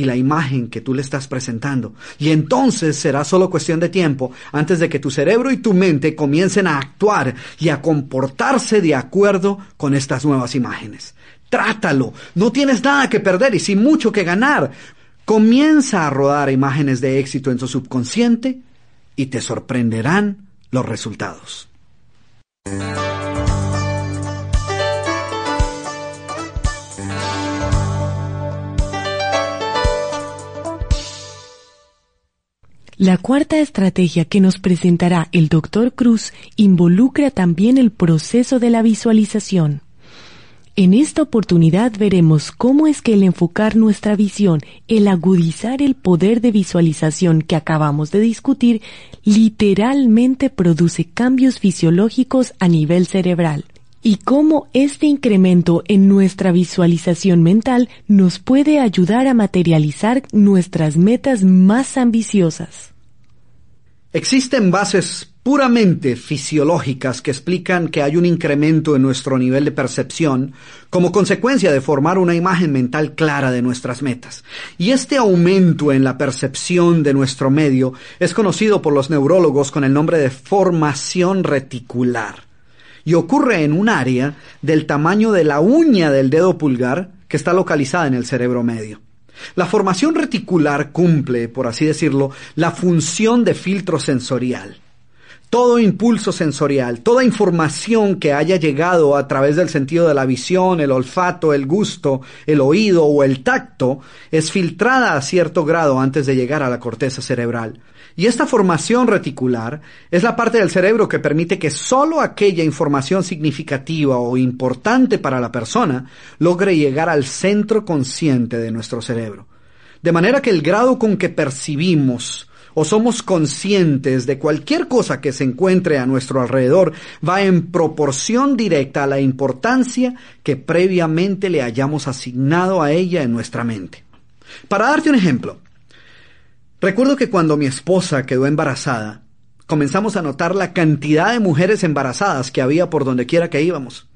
y la imagen que tú le estás presentando. Y entonces será solo cuestión de tiempo antes de que tu cerebro y tu mente comiencen a actuar y a comportarse de acuerdo con estas nuevas imágenes. Trátalo, no tienes nada que perder y sin mucho que ganar. Comienza a rodar imágenes de éxito en tu subconsciente y te sorprenderán los resultados. La cuarta estrategia que nos presentará el Dr. Cruz involucra también el proceso de la visualización. En esta oportunidad veremos cómo es que el enfocar nuestra visión, el agudizar el poder de visualización que acabamos de discutir, literalmente produce cambios fisiológicos a nivel cerebral y cómo este incremento en nuestra visualización mental nos puede ayudar a materializar nuestras metas más ambiciosas. Existen bases puramente fisiológicas que explican que hay un incremento en nuestro nivel de percepción como consecuencia de formar una imagen mental clara de nuestras metas. Y este aumento en la percepción de nuestro medio es conocido por los neurólogos con el nombre de formación reticular. Y ocurre en un área del tamaño de la uña del dedo pulgar que está localizada en el cerebro medio. La formación reticular cumple, por así decirlo, la función de filtro sensorial. Todo impulso sensorial, toda información que haya llegado a través del sentido de la visión, el olfato, el gusto, el oído o el tacto, es filtrada a cierto grado antes de llegar a la corteza cerebral. Y esta formación reticular es la parte del cerebro que permite que sólo aquella información significativa o importante para la persona logre llegar al centro consciente de nuestro cerebro. De manera que el grado con que percibimos o somos conscientes de cualquier cosa que se encuentre a nuestro alrededor va en proporción directa a la importancia que previamente le hayamos asignado a ella en nuestra mente. Para darte un ejemplo, Recuerdo que cuando mi esposa quedó embarazada, comenzamos a notar la cantidad de mujeres embarazadas que había por donde quiera que íbamos.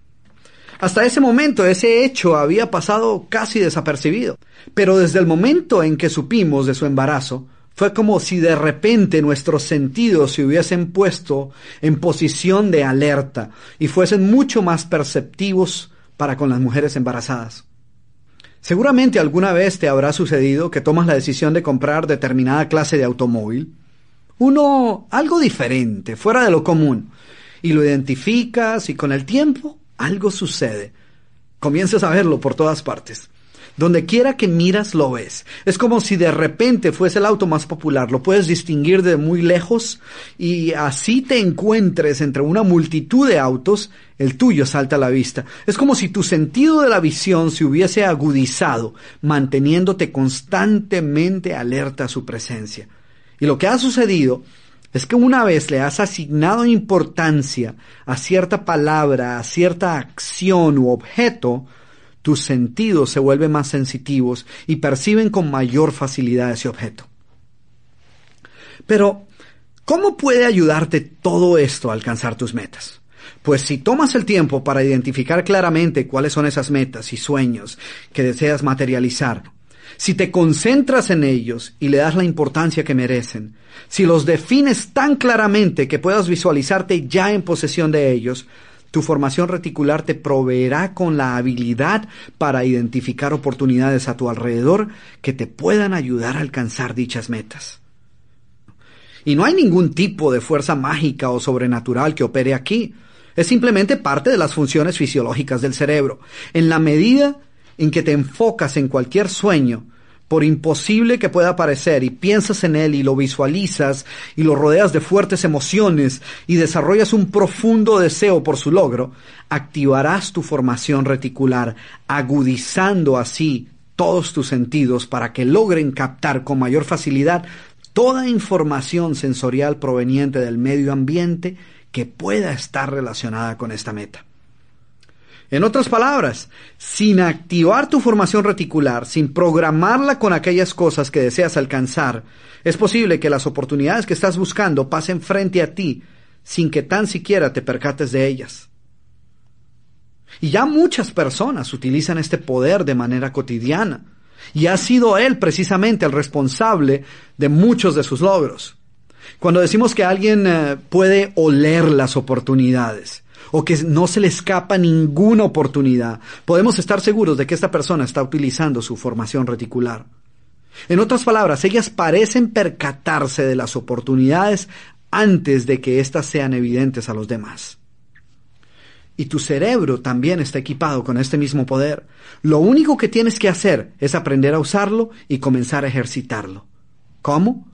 Hasta ese momento ese hecho había pasado casi desapercibido, pero desde el momento en que supimos de su embarazo, fue como si de repente nuestros sentidos se hubiesen puesto en posición de alerta y fuesen mucho más perceptivos para con las mujeres embarazadas. Seguramente alguna vez te habrá sucedido que tomas la decisión de comprar determinada clase de automóvil, uno algo diferente, fuera de lo común, y lo identificas y con el tiempo algo sucede. Comienzas a verlo por todas partes. Donde quiera que miras lo ves. Es como si de repente fuese el auto más popular. Lo puedes distinguir de muy lejos y así te encuentres entre una multitud de autos, el tuyo salta a la vista. Es como si tu sentido de la visión se hubiese agudizado, manteniéndote constantemente alerta a su presencia. Y lo que ha sucedido es que una vez le has asignado importancia a cierta palabra, a cierta acción u objeto, tus sentidos se vuelven más sensitivos y perciben con mayor facilidad ese objeto. Pero, ¿cómo puede ayudarte todo esto a alcanzar tus metas? Pues si tomas el tiempo para identificar claramente cuáles son esas metas y sueños que deseas materializar, si te concentras en ellos y le das la importancia que merecen, si los defines tan claramente que puedas visualizarte ya en posesión de ellos, tu formación reticular te proveerá con la habilidad para identificar oportunidades a tu alrededor que te puedan ayudar a alcanzar dichas metas. Y no hay ningún tipo de fuerza mágica o sobrenatural que opere aquí. Es simplemente parte de las funciones fisiológicas del cerebro. En la medida en que te enfocas en cualquier sueño, por imposible que pueda parecer, y piensas en él y lo visualizas y lo rodeas de fuertes emociones y desarrollas un profundo deseo por su logro, activarás tu formación reticular, agudizando así todos tus sentidos para que logren captar con mayor facilidad toda información sensorial proveniente del medio ambiente que pueda estar relacionada con esta meta. En otras palabras, sin activar tu formación reticular, sin programarla con aquellas cosas que deseas alcanzar, es posible que las oportunidades que estás buscando pasen frente a ti sin que tan siquiera te percates de ellas. Y ya muchas personas utilizan este poder de manera cotidiana, y ha sido él precisamente el responsable de muchos de sus logros. Cuando decimos que alguien eh, puede oler las oportunidades, o que no se le escapa ninguna oportunidad, podemos estar seguros de que esta persona está utilizando su formación reticular. En otras palabras, ellas parecen percatarse de las oportunidades antes de que éstas sean evidentes a los demás. Y tu cerebro también está equipado con este mismo poder. Lo único que tienes que hacer es aprender a usarlo y comenzar a ejercitarlo. ¿Cómo?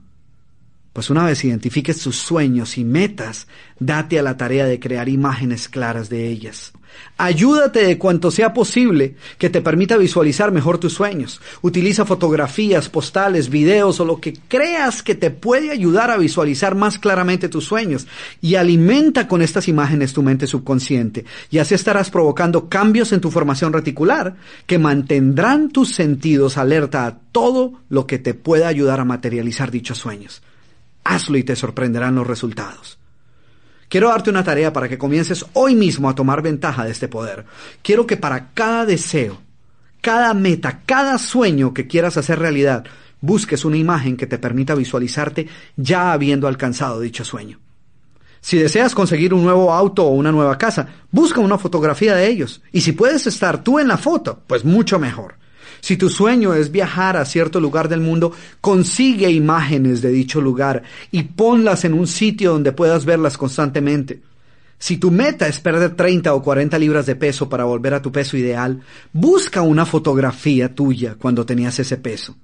Pues una vez identifiques tus sueños y metas, date a la tarea de crear imágenes claras de ellas. Ayúdate de cuanto sea posible que te permita visualizar mejor tus sueños. Utiliza fotografías, postales, videos o lo que creas que te puede ayudar a visualizar más claramente tus sueños y alimenta con estas imágenes tu mente subconsciente y así estarás provocando cambios en tu formación reticular que mantendrán tus sentidos alerta a todo lo que te pueda ayudar a materializar dichos sueños. Hazlo y te sorprenderán los resultados. Quiero darte una tarea para que comiences hoy mismo a tomar ventaja de este poder. Quiero que para cada deseo, cada meta, cada sueño que quieras hacer realidad, busques una imagen que te permita visualizarte ya habiendo alcanzado dicho sueño. Si deseas conseguir un nuevo auto o una nueva casa, busca una fotografía de ellos. Y si puedes estar tú en la foto, pues mucho mejor. Si tu sueño es viajar a cierto lugar del mundo, consigue imágenes de dicho lugar y ponlas en un sitio donde puedas verlas constantemente. Si tu meta es perder 30 o 40 libras de peso para volver a tu peso ideal, busca una fotografía tuya cuando tenías ese peso.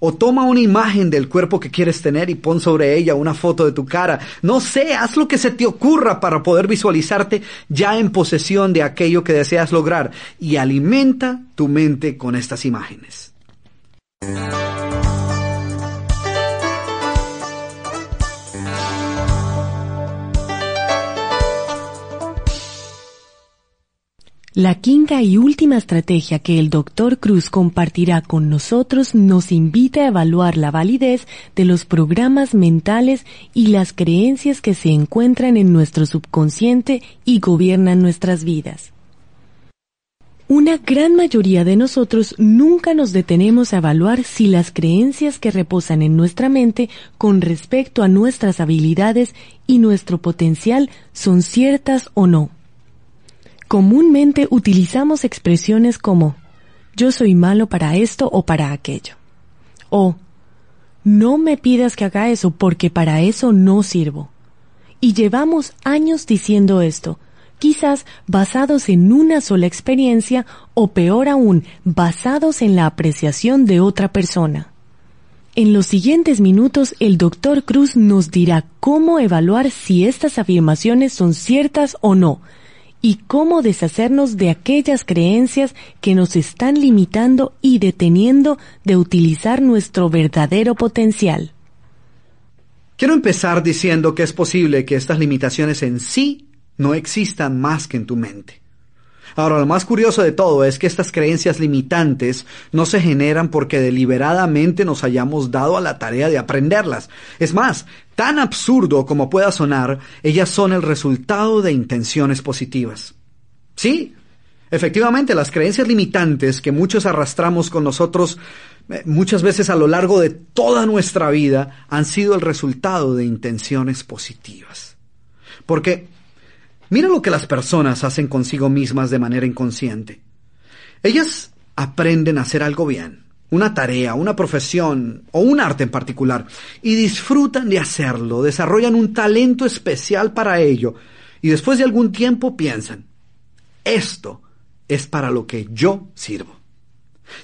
O toma una imagen del cuerpo que quieres tener y pon sobre ella una foto de tu cara. No sé, haz lo que se te ocurra para poder visualizarte ya en posesión de aquello que deseas lograr y alimenta tu mente con estas imágenes. La quinta y última estrategia que el Dr. Cruz compartirá con nosotros nos invita a evaluar la validez de los programas mentales y las creencias que se encuentran en nuestro subconsciente y gobiernan nuestras vidas. Una gran mayoría de nosotros nunca nos detenemos a evaluar si las creencias que reposan en nuestra mente con respecto a nuestras habilidades y nuestro potencial son ciertas o no. Comúnmente utilizamos expresiones como yo soy malo para esto o para aquello. O no me pidas que haga eso porque para eso no sirvo. Y llevamos años diciendo esto, quizás basados en una sola experiencia o peor aún, basados en la apreciación de otra persona. En los siguientes minutos el doctor Cruz nos dirá cómo evaluar si estas afirmaciones son ciertas o no, y cómo deshacernos de aquellas creencias que nos están limitando y deteniendo de utilizar nuestro verdadero potencial. Quiero empezar diciendo que es posible que estas limitaciones en sí no existan más que en tu mente. Ahora, lo más curioso de todo es que estas creencias limitantes no se generan porque deliberadamente nos hayamos dado a la tarea de aprenderlas. Es más, tan absurdo como pueda sonar, ellas son el resultado de intenciones positivas. Sí, efectivamente, las creencias limitantes que muchos arrastramos con nosotros eh, muchas veces a lo largo de toda nuestra vida han sido el resultado de intenciones positivas. Porque mira lo que las personas hacen consigo mismas de manera inconsciente. Ellas aprenden a hacer algo bien, una tarea, una profesión o un arte en particular, y disfrutan de hacerlo, desarrollan un talento especial para ello, y después de algún tiempo piensan, esto es para lo que yo sirvo.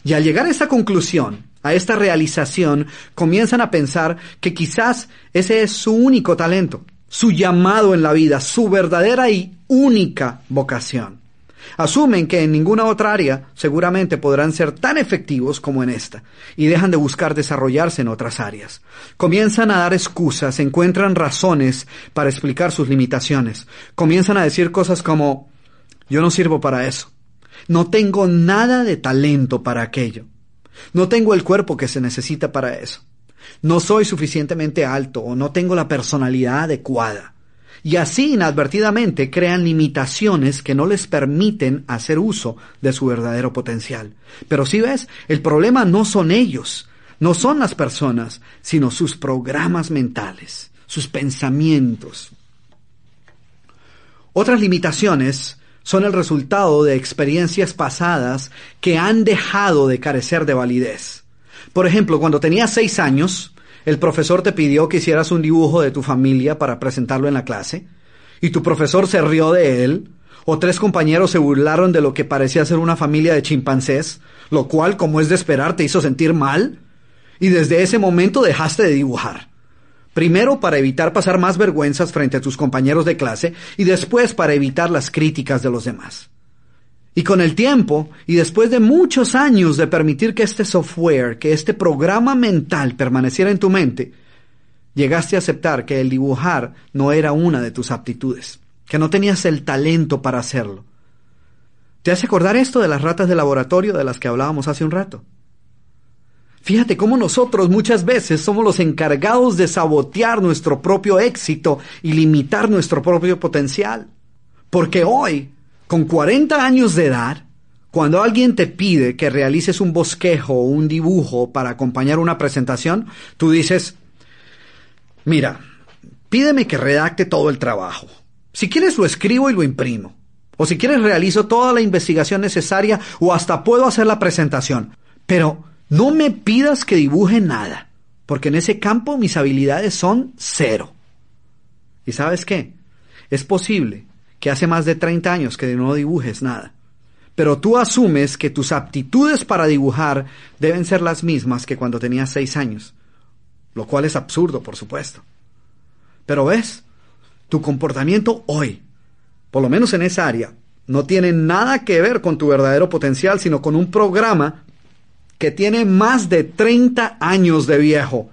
Y al llegar a esta conclusión, a esta realización, comienzan a pensar que quizás ese es su único talento, su llamado en la vida, su verdadera y única vocación. Asumen que en ninguna otra área seguramente podrán ser tan efectivos como en esta, y dejan de buscar desarrollarse en otras áreas. Comienzan a dar excusas, encuentran razones para explicar sus limitaciones. Comienzan a decir cosas como yo no sirvo para eso. No tengo nada de talento para aquello. No tengo el cuerpo que se necesita para eso. No soy suficientemente alto o no tengo la personalidad adecuada y así inadvertidamente crean limitaciones que no les permiten hacer uso de su verdadero potencial. Pero si ves, el problema no son ellos, no son las personas, sino sus programas mentales, sus pensamientos. Otras limitaciones son el resultado de experiencias pasadas que han dejado de carecer de validez. Por ejemplo, cuando tenías seis años, el profesor te pidió que hicieras un dibujo de tu familia para presentarlo en la clase, y tu profesor se rió de él, o tres compañeros se burlaron de lo que parecía ser una familia de chimpancés, lo cual, como es de esperar, te hizo sentir mal, y desde ese momento dejaste de dibujar. Primero para evitar pasar más vergüenzas frente a tus compañeros de clase y después para evitar las críticas de los demás. Y con el tiempo, y después de muchos años de permitir que este software, que este programa mental permaneciera en tu mente, llegaste a aceptar que el dibujar no era una de tus aptitudes, que no tenías el talento para hacerlo. ¿Te hace acordar esto de las ratas de laboratorio de las que hablábamos hace un rato? Fíjate cómo nosotros muchas veces somos los encargados de sabotear nuestro propio éxito y limitar nuestro propio potencial. Porque hoy con 40 años de edad, cuando alguien te pide que realices un bosquejo o un dibujo para acompañar una presentación, tú dices, mira, pídeme que redacte todo el trabajo. Si quieres lo escribo y lo imprimo. O si quieres realizo toda la investigación necesaria o hasta puedo hacer la presentación. Pero no me pidas que dibuje nada, porque en ese campo mis habilidades son cero. ¿Y sabes qué? Es posible que hace más de 30 años que no dibujes nada. Pero tú asumes que tus aptitudes para dibujar deben ser las mismas que cuando tenías 6 años, lo cual es absurdo, por supuesto. Pero ves, tu comportamiento hoy, por lo menos en esa área, no tiene nada que ver con tu verdadero potencial, sino con un programa que tiene más de 30 años de viejo,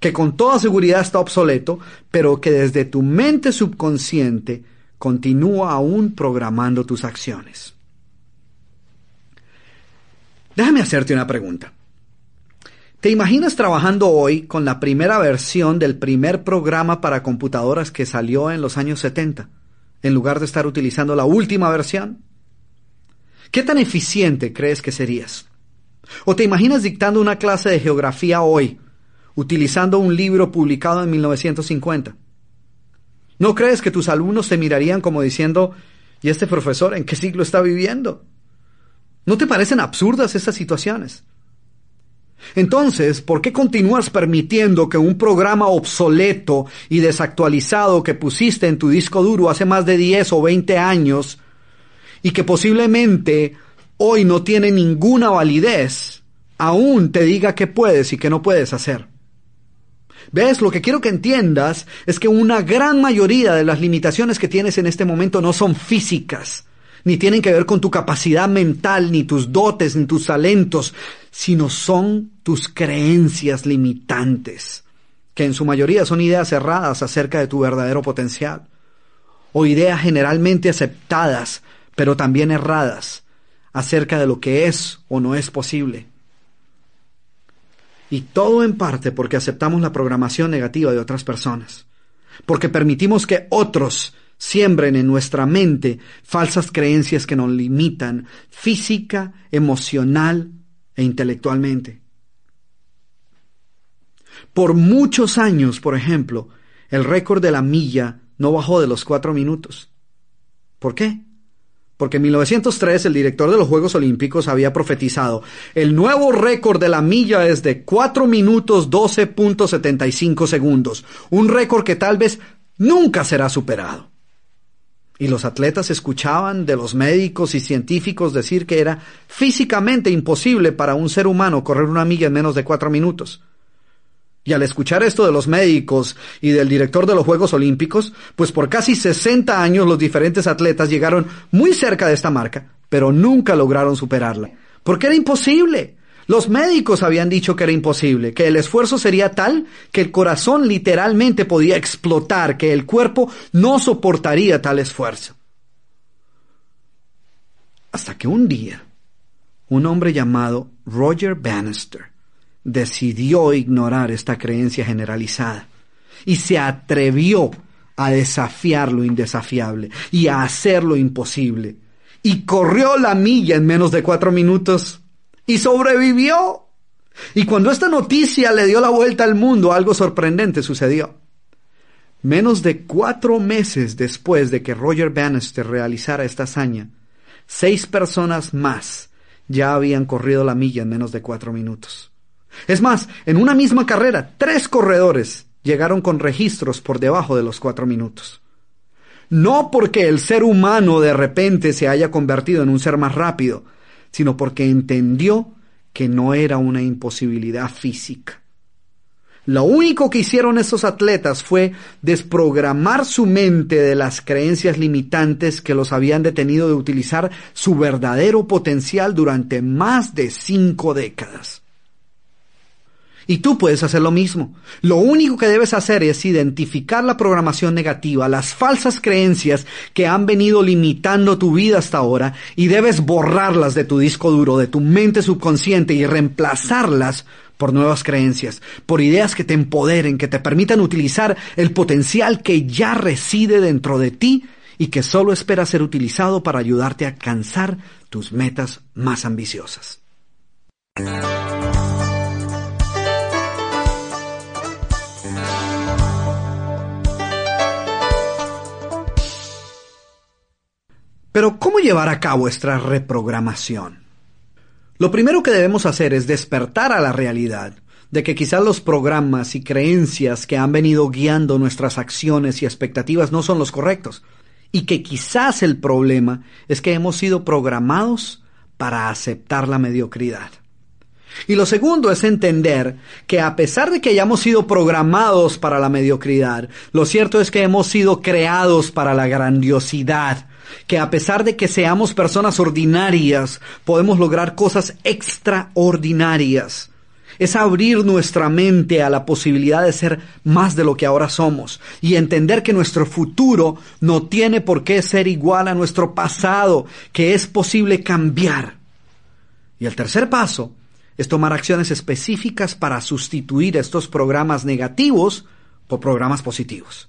que con toda seguridad está obsoleto, pero que desde tu mente subconsciente continúa aún programando tus acciones. Déjame hacerte una pregunta. ¿Te imaginas trabajando hoy con la primera versión del primer programa para computadoras que salió en los años 70, en lugar de estar utilizando la última versión? ¿Qué tan eficiente crees que serías? ¿O te imaginas dictando una clase de geografía hoy, utilizando un libro publicado en 1950? ¿No crees que tus alumnos te mirarían como diciendo, ¿y este profesor en qué siglo está viviendo? ¿No te parecen absurdas estas situaciones? Entonces, ¿por qué continúas permitiendo que un programa obsoleto y desactualizado que pusiste en tu disco duro hace más de 10 o 20 años y que posiblemente hoy no tiene ninguna validez, aún te diga qué puedes y qué no puedes hacer? ¿Ves? Lo que quiero que entiendas es que una gran mayoría de las limitaciones que tienes en este momento no son físicas, ni tienen que ver con tu capacidad mental, ni tus dotes, ni tus talentos, sino son tus creencias limitantes, que en su mayoría son ideas cerradas acerca de tu verdadero potencial, o ideas generalmente aceptadas, pero también erradas, acerca de lo que es o no es posible. Y todo en parte porque aceptamos la programación negativa de otras personas, porque permitimos que otros siembren en nuestra mente falsas creencias que nos limitan física, emocional e intelectualmente. Por muchos años, por ejemplo, el récord de la milla no bajó de los cuatro minutos. ¿Por qué? Porque en 1903 el director de los Juegos Olímpicos había profetizado, el nuevo récord de la milla es de 4 minutos 12.75 segundos, un récord que tal vez nunca será superado. Y los atletas escuchaban de los médicos y científicos decir que era físicamente imposible para un ser humano correr una milla en menos de cuatro minutos. Y al escuchar esto de los médicos y del director de los Juegos Olímpicos, pues por casi 60 años los diferentes atletas llegaron muy cerca de esta marca, pero nunca lograron superarla. Porque era imposible. Los médicos habían dicho que era imposible, que el esfuerzo sería tal que el corazón literalmente podía explotar, que el cuerpo no soportaría tal esfuerzo. Hasta que un día, un hombre llamado Roger Bannister decidió ignorar esta creencia generalizada y se atrevió a desafiar lo indesafiable y a hacer lo imposible. Y corrió la milla en menos de cuatro minutos y sobrevivió. Y cuando esta noticia le dio la vuelta al mundo, algo sorprendente sucedió. Menos de cuatro meses después de que Roger Bannister realizara esta hazaña, seis personas más ya habían corrido la milla en menos de cuatro minutos. Es más, en una misma carrera, tres corredores llegaron con registros por debajo de los cuatro minutos. No porque el ser humano de repente se haya convertido en un ser más rápido, sino porque entendió que no era una imposibilidad física. Lo único que hicieron esos atletas fue desprogramar su mente de las creencias limitantes que los habían detenido de utilizar su verdadero potencial durante más de cinco décadas. Y tú puedes hacer lo mismo. Lo único que debes hacer es identificar la programación negativa, las falsas creencias que han venido limitando tu vida hasta ahora y debes borrarlas de tu disco duro, de tu mente subconsciente y reemplazarlas por nuevas creencias, por ideas que te empoderen, que te permitan utilizar el potencial que ya reside dentro de ti y que solo espera ser utilizado para ayudarte a alcanzar tus metas más ambiciosas. Pero ¿cómo llevar a cabo esta reprogramación? Lo primero que debemos hacer es despertar a la realidad de que quizás los programas y creencias que han venido guiando nuestras acciones y expectativas no son los correctos y que quizás el problema es que hemos sido programados para aceptar la mediocridad. Y lo segundo es entender que a pesar de que hayamos sido programados para la mediocridad, lo cierto es que hemos sido creados para la grandiosidad, que a pesar de que seamos personas ordinarias, podemos lograr cosas extraordinarias. Es abrir nuestra mente a la posibilidad de ser más de lo que ahora somos y entender que nuestro futuro no tiene por qué ser igual a nuestro pasado, que es posible cambiar. Y el tercer paso es tomar acciones específicas para sustituir estos programas negativos por programas positivos.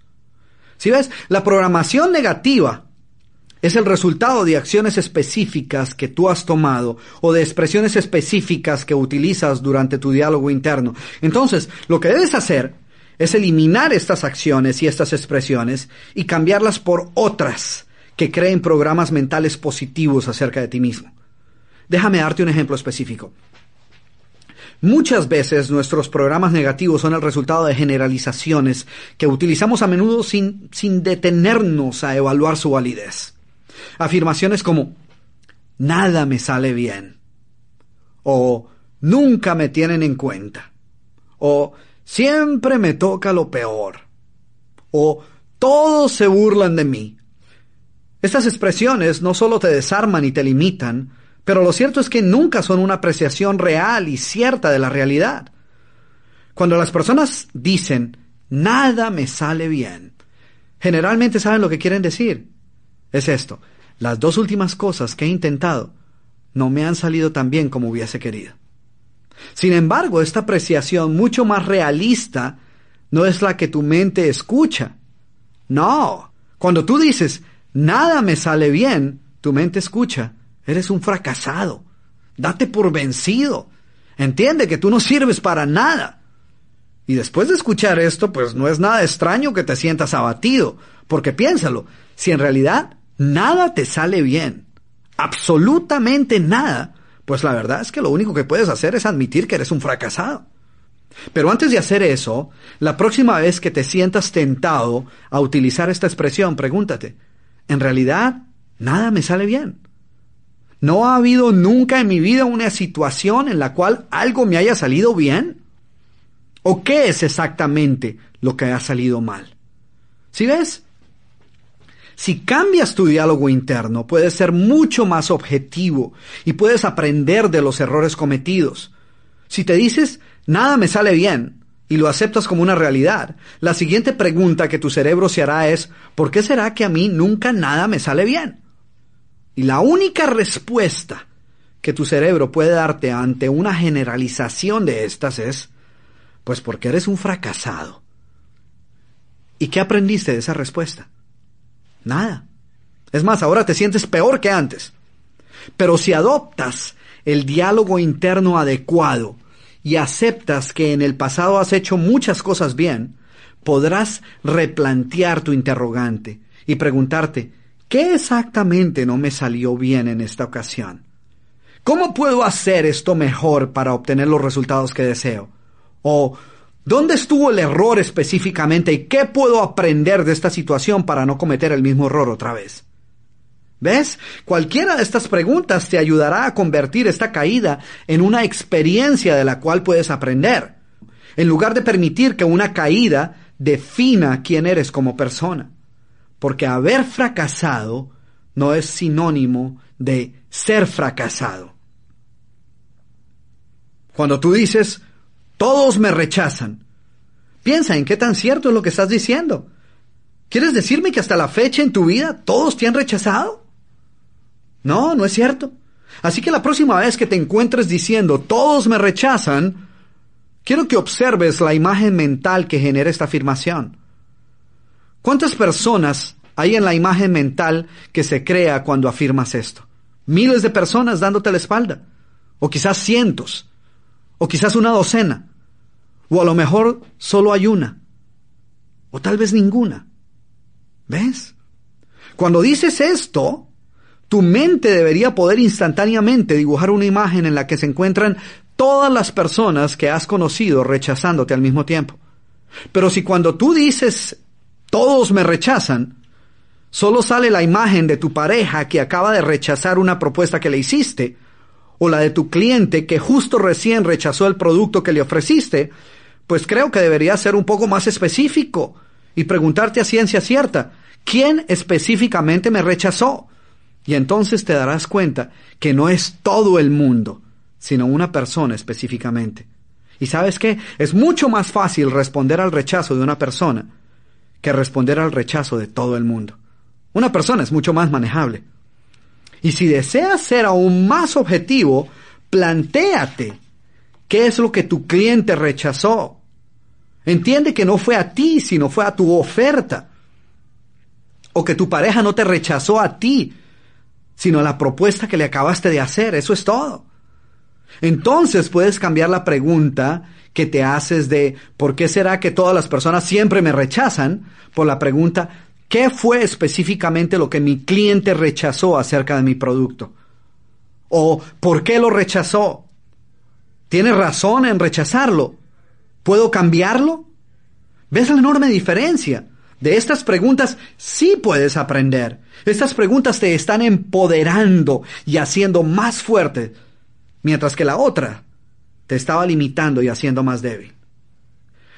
Si ves, la programación negativa es el resultado de acciones específicas que tú has tomado o de expresiones específicas que utilizas durante tu diálogo interno. Entonces, lo que debes hacer es eliminar estas acciones y estas expresiones y cambiarlas por otras que creen programas mentales positivos acerca de ti mismo. Déjame darte un ejemplo específico. Muchas veces nuestros programas negativos son el resultado de generalizaciones que utilizamos a menudo sin, sin detenernos a evaluar su validez. Afirmaciones como nada me sale bien o nunca me tienen en cuenta o siempre me toca lo peor o todos se burlan de mí. Estas expresiones no solo te desarman y te limitan, pero lo cierto es que nunca son una apreciación real y cierta de la realidad. Cuando las personas dicen, nada me sale bien, generalmente saben lo que quieren decir. Es esto, las dos últimas cosas que he intentado no me han salido tan bien como hubiese querido. Sin embargo, esta apreciación mucho más realista no es la que tu mente escucha. No, cuando tú dices, nada me sale bien, tu mente escucha, Eres un fracasado. Date por vencido. Entiende que tú no sirves para nada. Y después de escuchar esto, pues no es nada extraño que te sientas abatido, porque piénsalo, si en realidad nada te sale bien, absolutamente nada, pues la verdad es que lo único que puedes hacer es admitir que eres un fracasado. Pero antes de hacer eso, la próxima vez que te sientas tentado a utilizar esta expresión, pregúntate, ¿en realidad nada me sale bien? ¿No ha habido nunca en mi vida una situación en la cual algo me haya salido bien? ¿O qué es exactamente lo que ha salido mal? ¿Sí ves? Si cambias tu diálogo interno, puedes ser mucho más objetivo y puedes aprender de los errores cometidos. Si te dices, nada me sale bien, y lo aceptas como una realidad, la siguiente pregunta que tu cerebro se hará es, ¿por qué será que a mí nunca nada me sale bien? Y la única respuesta que tu cerebro puede darte ante una generalización de estas es, pues porque eres un fracasado. ¿Y qué aprendiste de esa respuesta? Nada. Es más, ahora te sientes peor que antes. Pero si adoptas el diálogo interno adecuado y aceptas que en el pasado has hecho muchas cosas bien, podrás replantear tu interrogante y preguntarte, ¿Qué exactamente no me salió bien en esta ocasión? ¿Cómo puedo hacer esto mejor para obtener los resultados que deseo? ¿O dónde estuvo el error específicamente y qué puedo aprender de esta situación para no cometer el mismo error otra vez? ¿Ves? Cualquiera de estas preguntas te ayudará a convertir esta caída en una experiencia de la cual puedes aprender, en lugar de permitir que una caída defina quién eres como persona porque haber fracasado no es sinónimo de ser fracasado. Cuando tú dices, todos me rechazan, piensa en qué tan cierto es lo que estás diciendo. ¿Quieres decirme que hasta la fecha en tu vida todos te han rechazado? No, no es cierto. Así que la próxima vez que te encuentres diciendo todos me rechazan, quiero que observes la imagen mental que genera esta afirmación. ¿Cuántas personas hay en la imagen mental que se crea cuando afirmas esto? Miles de personas dándote la espalda, o quizás cientos, o quizás una docena, o a lo mejor solo hay una, o tal vez ninguna. ¿Ves? Cuando dices esto, tu mente debería poder instantáneamente dibujar una imagen en la que se encuentran todas las personas que has conocido rechazándote al mismo tiempo. Pero si cuando tú dices todos me rechazan, solo sale la imagen de tu pareja que acaba de rechazar una propuesta que le hiciste, o la de tu cliente que justo recién rechazó el producto que le ofreciste, pues creo que deberías ser un poco más específico y preguntarte a ciencia cierta, ¿quién específicamente me rechazó? Y entonces te darás cuenta que no es todo el mundo, sino una persona específicamente. Y sabes qué? Es mucho más fácil responder al rechazo de una persona que responder al rechazo de todo el mundo. Una persona es mucho más manejable. Y si deseas ser aún más objetivo, plantéate qué es lo que tu cliente rechazó. Entiende que no fue a ti, sino fue a tu oferta. O que tu pareja no te rechazó a ti, sino a la propuesta que le acabaste de hacer. Eso es todo. Entonces puedes cambiar la pregunta que te haces de ¿por qué será que todas las personas siempre me rechazan? por la pregunta ¿qué fue específicamente lo que mi cliente rechazó acerca de mi producto? ¿O por qué lo rechazó? ¿Tienes razón en rechazarlo? ¿Puedo cambiarlo? ¿Ves la enorme diferencia? De estas preguntas sí puedes aprender. Estas preguntas te están empoderando y haciendo más fuerte, mientras que la otra te estaba limitando y haciendo más débil.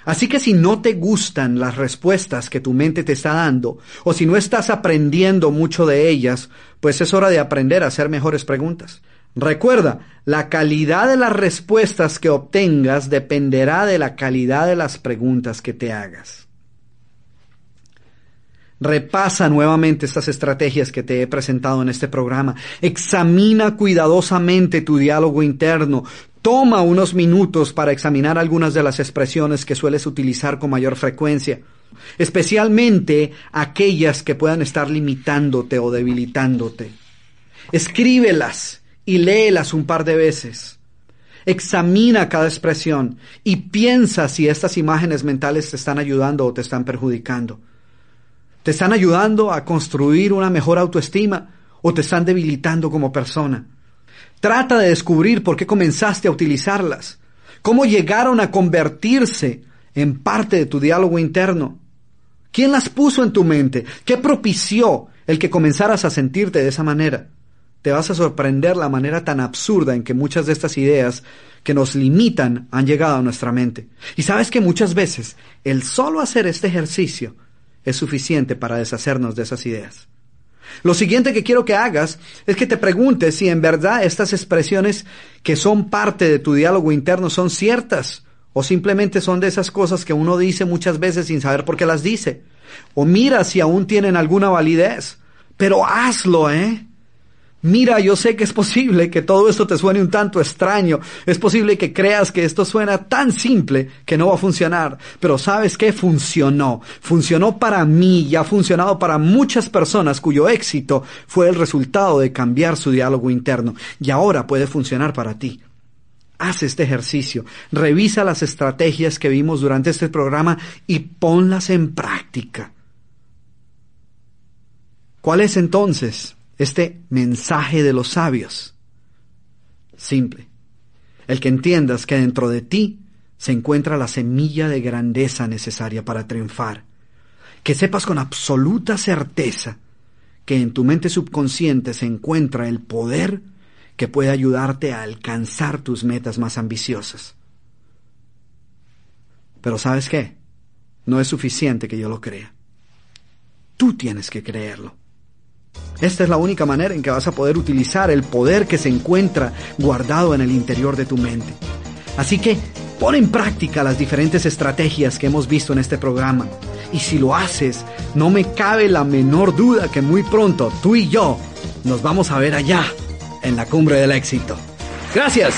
Así que si no te gustan las respuestas que tu mente te está dando, o si no estás aprendiendo mucho de ellas, pues es hora de aprender a hacer mejores preguntas. Recuerda, la calidad de las respuestas que obtengas dependerá de la calidad de las preguntas que te hagas. Repasa nuevamente estas estrategias que te he presentado en este programa. Examina cuidadosamente tu diálogo interno. Toma unos minutos para examinar algunas de las expresiones que sueles utilizar con mayor frecuencia, especialmente aquellas que puedan estar limitándote o debilitándote. Escríbelas y léelas un par de veces. Examina cada expresión y piensa si estas imágenes mentales te están ayudando o te están perjudicando. ¿Te están ayudando a construir una mejor autoestima o te están debilitando como persona? Trata de descubrir por qué comenzaste a utilizarlas, cómo llegaron a convertirse en parte de tu diálogo interno. ¿Quién las puso en tu mente? ¿Qué propició el que comenzaras a sentirte de esa manera? Te vas a sorprender la manera tan absurda en que muchas de estas ideas que nos limitan han llegado a nuestra mente. Y sabes que muchas veces el solo hacer este ejercicio es suficiente para deshacernos de esas ideas. Lo siguiente que quiero que hagas es que te preguntes si en verdad estas expresiones que son parte de tu diálogo interno son ciertas o simplemente son de esas cosas que uno dice muchas veces sin saber por qué las dice. O mira si aún tienen alguna validez. Pero hazlo, ¿eh? Mira, yo sé que es posible que todo esto te suene un tanto extraño, es posible que creas que esto suena tan simple que no va a funcionar, pero sabes que funcionó, funcionó para mí y ha funcionado para muchas personas cuyo éxito fue el resultado de cambiar su diálogo interno. Y ahora puede funcionar para ti. Haz este ejercicio, revisa las estrategias que vimos durante este programa y ponlas en práctica. ¿Cuál es entonces este mensaje de los sabios? Simple. El que entiendas que dentro de ti se encuentra la semilla de grandeza necesaria para triunfar. Que sepas con absoluta certeza que en tu mente subconsciente se encuentra el poder que puede ayudarte a alcanzar tus metas más ambiciosas. Pero ¿sabes qué? No es suficiente que yo lo crea. Tú tienes que creerlo. Esta es la única manera en que vas a poder utilizar el poder que se encuentra guardado en el interior de tu mente. Así que pon en práctica las diferentes estrategias que hemos visto en este programa. Y si lo haces, no me cabe la menor duda que muy pronto tú y yo nos vamos a ver allá, en la cumbre del éxito. Gracias.